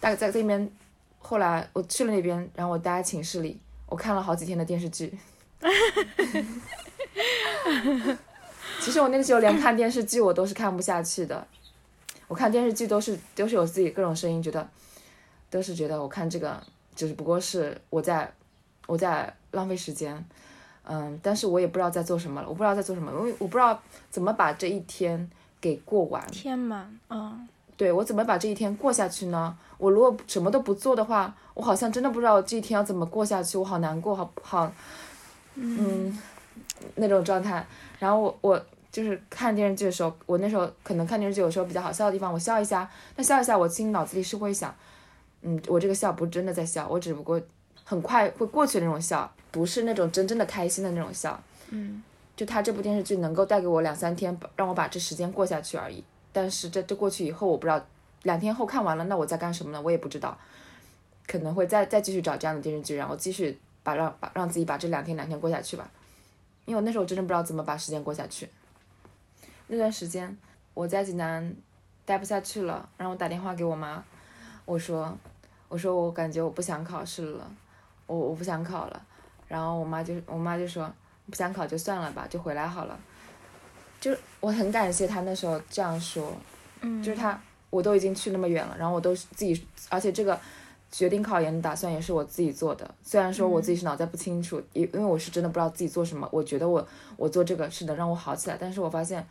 大概在这边，后来我去了那边，然后我待在寝室里，我看了好几天的电视剧。其实我那个时候连看电视剧我都是看不下去的，我看电视剧都是都是有自己各种声音，觉得都是觉得我看这个只不过是我在我在浪费时间，嗯，但是我也不知道在做什么了，我不知道在做什么，因为我不知道怎么把这一天给过完。天嘛，嗯对我怎么把这一天过下去呢？我如果什么都不做的话，我好像真的不知道这一天要怎么过下去，我好难过，好好，嗯，那种状态。然后我我就是看电视剧的时候，我那时候可能看电视剧有时候比较好笑的地方，我笑一下，那笑一下，我心里脑子里是会想，嗯，我这个笑不是真的在笑，我只不过很快会过去的那种笑，不是那种真正的开心的那种笑。嗯就他这部电视剧能够带给我两三天，让我把这时间过下去而已。但是这这过去以后，我不知道两天后看完了，那我在干什么呢？我也不知道，可能会再再继续找这样的电视剧，然后继续把让把让自己把这两天两天过下去吧。因为我那时候我真的不知道怎么把时间过下去。那段时间我在济南待不下去了，然后我打电话给我妈，我说我说我感觉我不想考试了，我我不想考了。然后我妈就我妈就说不想考就算了吧，就回来好了。就是我很感谢她那时候这样说，嗯，就是她我都已经去那么远了，然后我都是自己，而且这个决定考研的打算也是我自己做的。虽然说我自己是脑袋不清楚，因因为我是真的不知道自己做什么，我觉得我我做这个是能让我好起来，但是我发现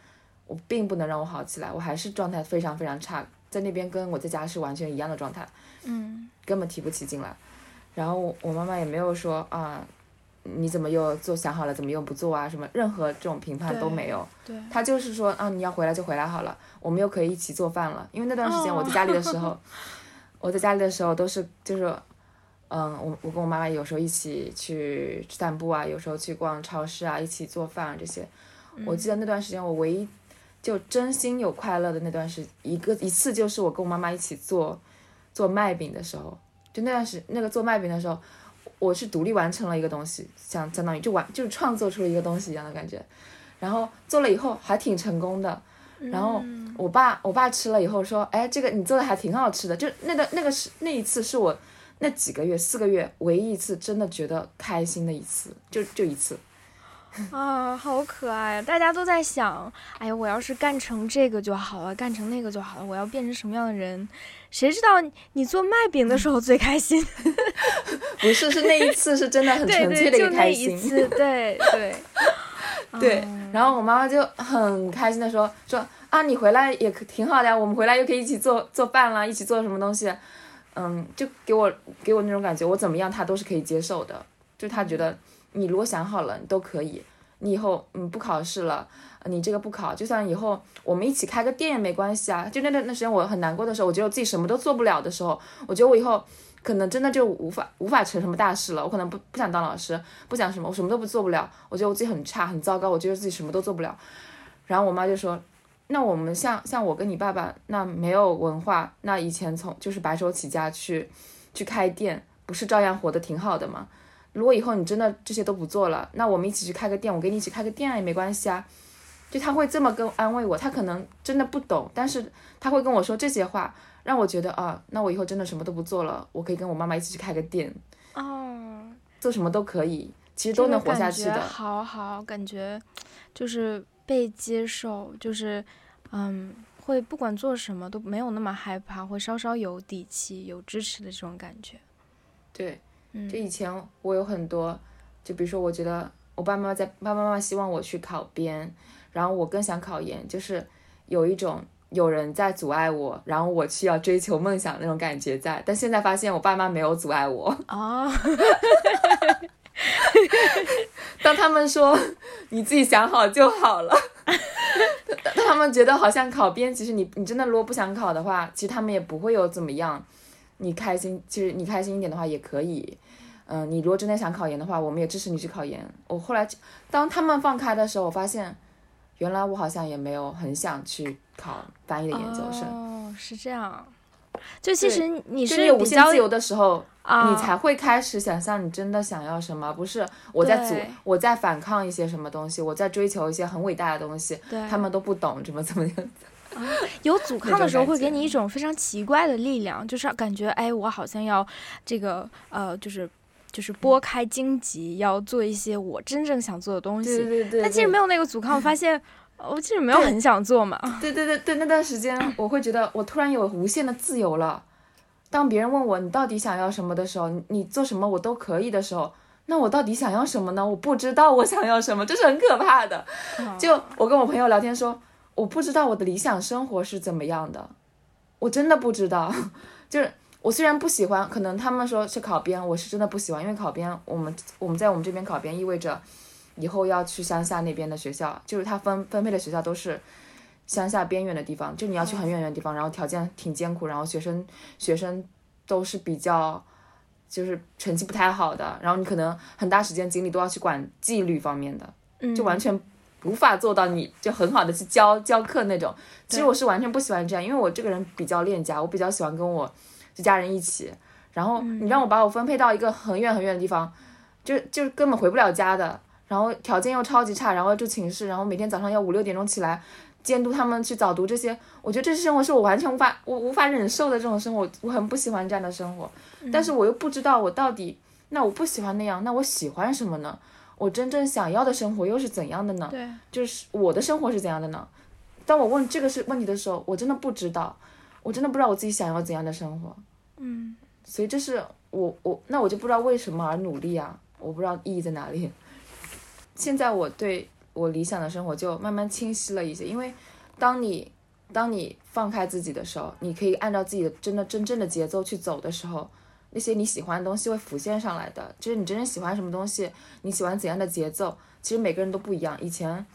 我并不能让我好起来，我还是状态非常非常差，在那边跟我在家是完全一样的状态，嗯根本提不起劲来。然后我我妈妈也没有说啊，你怎么又做想好了，怎么又不做啊？什么任何这种评判都没有。对，她就是说啊，你要回来就回来好了，我们又可以一起做饭了。因为那段时间我在家里的时候，我在家里的时候都是就是，嗯，我我跟我妈妈有时候一起去散步啊，有时候去逛超市啊，一起做饭啊这些。我记得那段时间我唯一就真心有快乐的那段时一个一次就是我跟我妈妈一起做做麦饼的时候，就那段时那个做麦饼的时候，我是独立完成了一个东西，相相当于就完就是创作出了一个东西一样的感觉。然后做了以后还挺成功的，然后嗯我爸我爸吃了以后说，哎，这个你做的还挺好吃的。就那个那个是那一次是我那几个月四个月唯一一次真的觉得开心的一次，就就一次。啊，好可爱啊！大家都在想，哎呀，我要是干成这个就好了，干成那个就好了，我要变成什么样的人？谁知道你你做麦饼的时候最开心？不是，是那一次是真的很纯粹的，就那一个开心。次，对对 对嗯，然后我妈妈就很开心的说说啊，你回来也可挺好的呀，我们回来又可以一起做做饭啦，一起做什么东西，嗯，就给我给我那种感觉，我怎么样她都是可以接受的，就她觉得你如果想好了，你都可以，你以后嗯不考试了，你这个不考，就算以后我们一起开个店也没关系啊。就那段那时间我很难过的时候，我觉得我自己什么都做不了的时候，我觉得我以后可能真的就无法无法成什么大事了。我可能不不想当老师，不想什么，我什么都不做不了。我觉得我自己很差很糟糕，我觉得自己什么都做不了。然后我妈就说：“那我们像像我跟你爸爸，那没有文化，那以前从就是白手起家去去开店，不是照样活得挺好的吗？如果以后你真的这些都不做了，那我们一起去开个店，我跟你一起开个店也没关系啊。”就他会这么跟安慰我，他可能真的不懂，但是他会跟我说这些话，让我觉得啊，那我以后真的什么都不做了，我可以跟我妈妈一起去开个店，哦，做什么都可以，其实都能活下去的。好好，感觉就是被接受，就是嗯，会不管做什么都没有那么害怕，会稍稍有底气、有支持的这种感觉。对，嗯就以前我有很多，就比如说，我觉得我爸妈在爸爸妈妈希望我去考编，然后我更想考研，就是有一种有人在阻碍我，然后我去要追求梦想那种感觉在。但现在发现我爸妈没有阻碍我，哦，当他们说你自己想好就好了，当他们觉得好像考编，其实你你真的如果不想考的话，其实他们也不会有怎么样。你开心，其实你开心一点的话也可以。嗯，你如果真的想考研的话，我们也支持你去考研。我后来当他们放开的时候，我发现原来我好像也没有很想去考翻译的研究生。哦，是这样。就其实你就是有无限自由的时候，啊，你才会开始想象你真的想要什么，不是我在阻，我在反抗一些什么东西，我在追求一些很伟大的东西，对他们都不懂怎么怎么样。有阻抗的时候，会给你一种非常奇怪的力量，就是感觉哎，我好像要这个呃，就是就是拨开荆棘，要做一些我真正想做的东西。对对对，但其实没有那个阻抗，我发现呃 我其实没有很想做嘛。对对对对，那段时间我会觉得我突然有无限的自由了。当别人问我你到底想要什么的时候，你你做什么我都可以的时候，那我到底想要什么呢？我不知道我想要什么，这是很可怕的。就我跟我朋友聊天说，我不知道我的理想生活是怎么样的，我真的不知道。就是我虽然不喜欢，可能他们说去考编，我是真的不喜欢，因为考编我们我们在我们这边考编意味着以后要去乡下那边的学校，就是他分分配的学校都是乡下边远的地方，就你要去很远远的地方，然后条件挺艰苦，然后学生学生都是比较。就是成绩不太好的，然后你可能很大时间精力都要去管纪律方面的，嗯，就完全无法做到你就很好的去教教课那种。其实我是完全不喜欢这样，因为我这个人比较恋家，我比较喜欢跟我就家人一起。然后你让我把我分配到一个很远很远的地方，就就根本回不了家的。然后条件又超级差，然后住寝室，然后每天早上要五六点钟起来监督他们去早读这些，我觉得这些生活是我完全无法我无法忍受的这种生活，我很不喜欢这样的生活，但是我又不知道我到底那我不喜欢那样，那我喜欢什么呢？我真正想要的生活又是怎样的呢？对，就是我的生活是怎样的呢？当我问这个是问题的时候，我真的不知道，我真的不知道我自己想要怎样的生活。嗯，所以这是我我那我就不知道为什么而努力啊，我不知道意义在哪里。现在我对我理想的生活就慢慢清晰了一些，因为当你当你放开自己的时候，你可以按照自己的真的真正的节奏去走的时候，那些你喜欢的东西会浮现上来的。就是你真正喜欢什么东西，你喜欢怎样的节奏，其实每个人都不一样。以前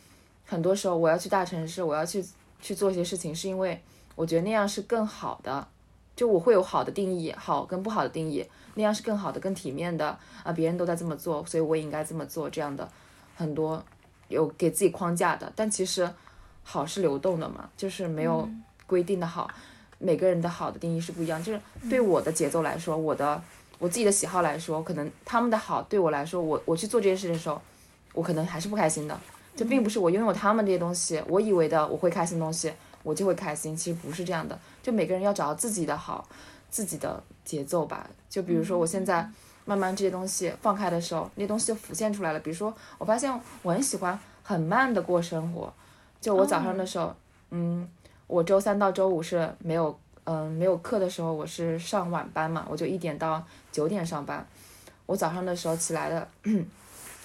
很多时候我要去大城市，我要去去做一些事情，是因为我觉得那样是更好的。就我会有好的定义，好跟不好的定义，那样是更好的、更体面的啊！别人都在这么做，所以我也应该这么做。这样的很多有给自己框架的，但其实好是流动的嘛，就是没有规定的好。每个人的好的定义是不一样。就是对我的节奏来说，我的我自己的喜好来说，可能他们的好对我来说，我我去做这件事的时候，我可能还是不开心的。就并不是我拥有他们这些东西，我以为的我会开心的东西。我就会开心，其实不是这样的。就每个人要找到自己的好，自己的节奏吧。就比如说，我现在慢慢这些东西放开的时候，那些东西就浮现出来了。比如说，我发现我很喜欢很慢的过生活。就我早上的时候，嗯，我周三到周五是没有，嗯，没有课的时候，我是上晚班嘛，我就一点到九点上班。我早上的时候起来的，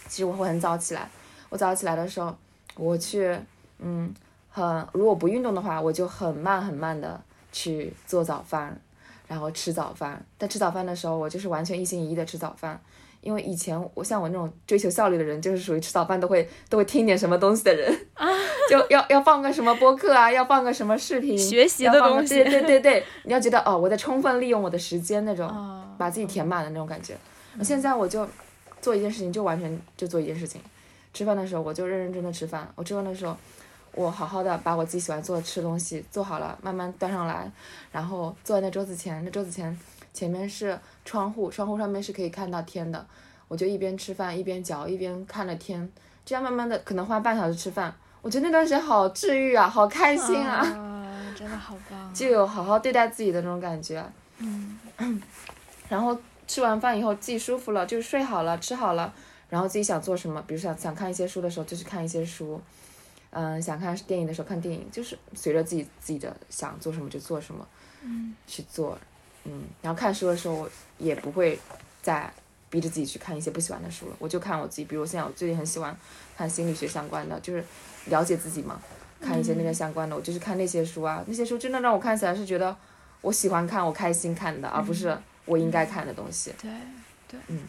其实我会很早起来。我早起来的时候，我去，嗯。很，如果不运动的话，我就很慢很慢的去做早饭，然后吃早饭。但吃早饭的时候，我就是完全一心一意的吃早饭，因为以前我像我那种追求效率的人，就是属于吃早饭都会都会听点什么东西的人。啊，就 要要放个什么播客啊，要放个什么视频，学习的东西，对对对对，你要觉得哦，我在充分利用我的时间那种，把自己填满的那种感觉。现在我就做一件事情，就完全就做一件事情，吃饭的时候我就认认真真的吃饭，我吃饭的时候。我好好的把我自己喜欢做的吃的东西做好了，慢慢端上来，然后坐在那桌子前，那桌子前前面是窗户，窗户上面是可以看到天的，我就一边吃饭一边嚼，一边看着天，这样慢慢的可能花半小时吃饭，我觉得那段时间好治愈啊，好开心啊，真的好棒，就有好好对待自己的那种感觉，嗯，然后吃完饭以后自己舒服了，就睡好了，吃好了，然后自己想做什么，比如想想看一些书的时候就去看一些书。嗯，想看电影的时候看电影，就是随着自己自己的想做什么就做什么，嗯，去做，嗯，然后看书的时候也不会再逼着自己去看一些不喜欢的书了，我就看我自己，比如现在我最近很喜欢看心理学相关的，就是了解自己嘛，看一些那个相关的，我就是看那些书啊，那些书真的让我看起来是觉得我喜欢看，我开心看的，而不是我应该看的东西。对对，嗯，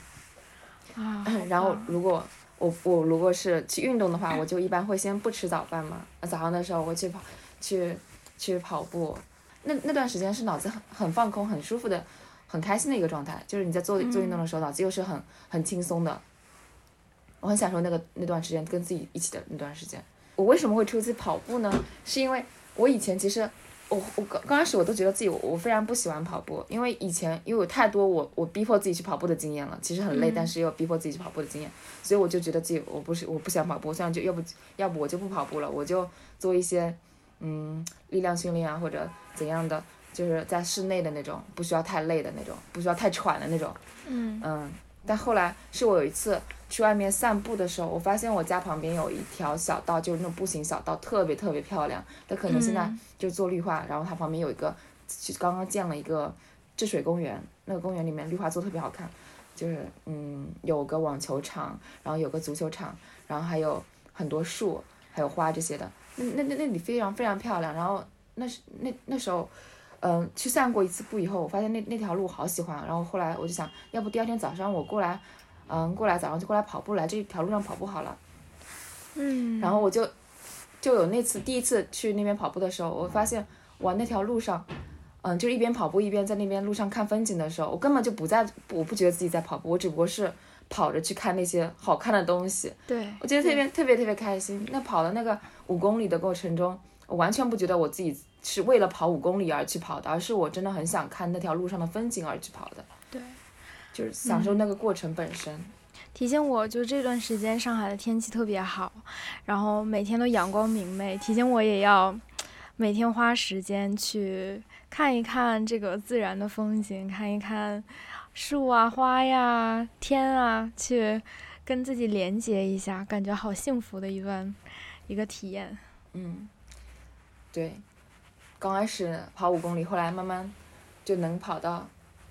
啊，然后如果。我我如果是去运动的话，我就一般会先不吃早饭嘛。早上的时候我去跑，去去跑步，那那段时间是脑子很很放空、很舒服的、很开心的一个状态。就是你在做做运动的时候，脑子又是很很轻松的。我很享受那个那段时间跟自己一起的那段时间。我为什么会出去跑步呢？是因为我以前其实。我我刚刚开始我都觉得自己我我非常不喜欢跑步，因为以前因为有太多我我逼迫自己去跑步的经验了，其实很累，但是又逼迫自己去跑步的经验，所以我就觉得自己我不是我不想跑步，这样就要不要不我就不跑步了，我就做一些嗯力量训练啊或者怎样的，就是在室内的那种，不需要太累的那种，不需要太喘的那种，嗯嗯，但后来是我有一次。去外面散步的时候，我发现我家旁边有一条小道，就是那种步行小道，特别特别漂亮。它可能现在就做绿化，然后它旁边有一个，刚刚建了一个治水公园。那个公园里面绿化做特别好看，就是嗯，有个网球场，然后有个足球场，然后还有很多树，还有花这些的。那那那那里非常非常漂亮。然后那是那那时候，嗯，去散过一次步以后，我发现那那条路好喜欢。然后后来我就想，要不第二天早上我过来。嗯，过来早上就过来跑步来这条路上跑步好了，嗯，然后我就就有那次第一次去那边跑步的时候，我发现哇那条路上，嗯，就一边跑步一边在那边路上看风景的时候，我根本就不在，我不觉得自己在跑步，我只不过是跑着去看那些好看的东西，对我觉得特别特别特别开心。那跑的那个五公里的过程中，我完全不觉得我自己是为了跑五公里而去跑的，而是我真的很想看那条路上的风景而去跑的。对。就是享受那个过程本身。提醒我就这段时间上海的天气特别好，然后每天都阳光明媚，提醒我也要每天花时间去看一看这个自然的风景，看一看树啊、花呀、天啊，去跟自己连接一下，感觉好幸福的一段一个体验。嗯，对，刚开始跑五公里，后来慢慢就能跑到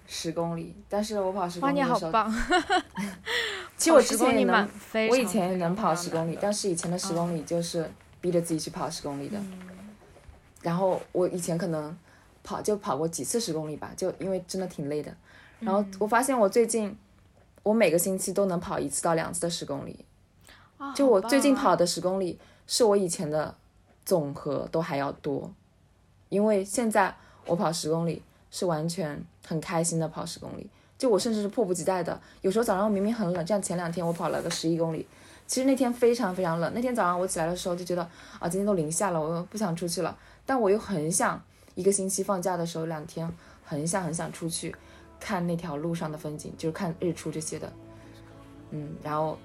十公里，但是我跑十公哇，你里的时候，好棒！其实我之10公里前也能我以前也能跑十公里，但是以前的十公里就是逼着自己去跑十公里的。嗯然后我以前可能跑就跑过几次十公里吧，就因为真的挺累的。然后我发现我最近，我每个星期都能跑一次到两次的十公里。啊就我最近跑的十公里，是我以前的总和都还要多。因为现在我跑十公里是完全很开心的跑十公里，就我甚至是迫不及待的。有时候早上明明很冷，像前两天我跑了个十一公里，其实那天非常非常冷。那天早上我起来的时候就觉得啊，今天都零下了，我又不想出去了。但我又很想一个星期放假的时候两天，很想很想出去看那条路上的风景，就是看日出这些的。嗯，然后，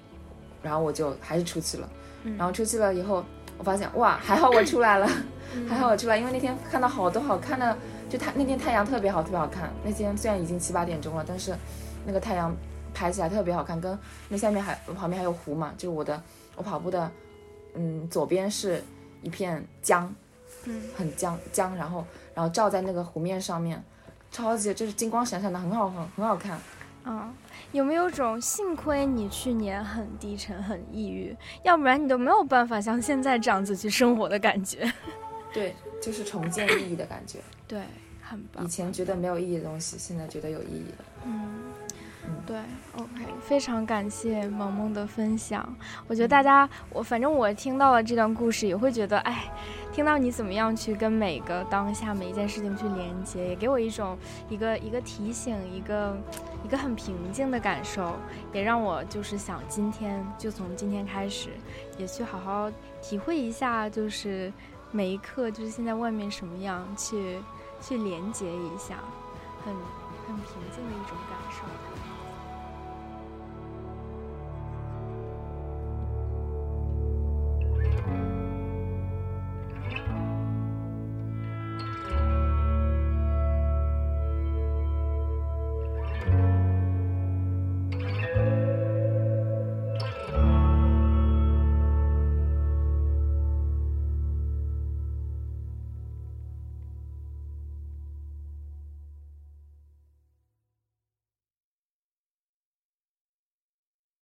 然后我就还是出去了。然后出去了以后，我发现哇，还好我出来了，还好我出来，因为那天看到好多好看的，就太那天太阳特别好，特别好看。那天虽然已经七八点钟了，但是那个太阳拍起来特别好看，跟那下面还旁边还有湖嘛，就是我的我跑步的，嗯，左边是一片江，嗯，很江江，然后然后照在那个湖面上面，超级就是金光闪闪的，很好很很好看。啊，有没有种幸亏你去年很低沉、很抑郁，要不然你都没有办法像现在这样子去生活的感觉？对，就是重建意义的感觉。对，很棒以。前觉得没有意义的东西，现在觉得有意义了。嗯，对，OK，非常感谢萌萌的分享。我觉得大家，我反正我听到了这段故事，也会觉得，哎，听到你怎么样去跟每个当下每一件事情去连接也给我一种一个一个提醒一个一个很平静的感受也让我就是想今天就从今天开始也去好好体会一下就是每一刻就是现在外面什么样去去连接一下很很平静的一种感受。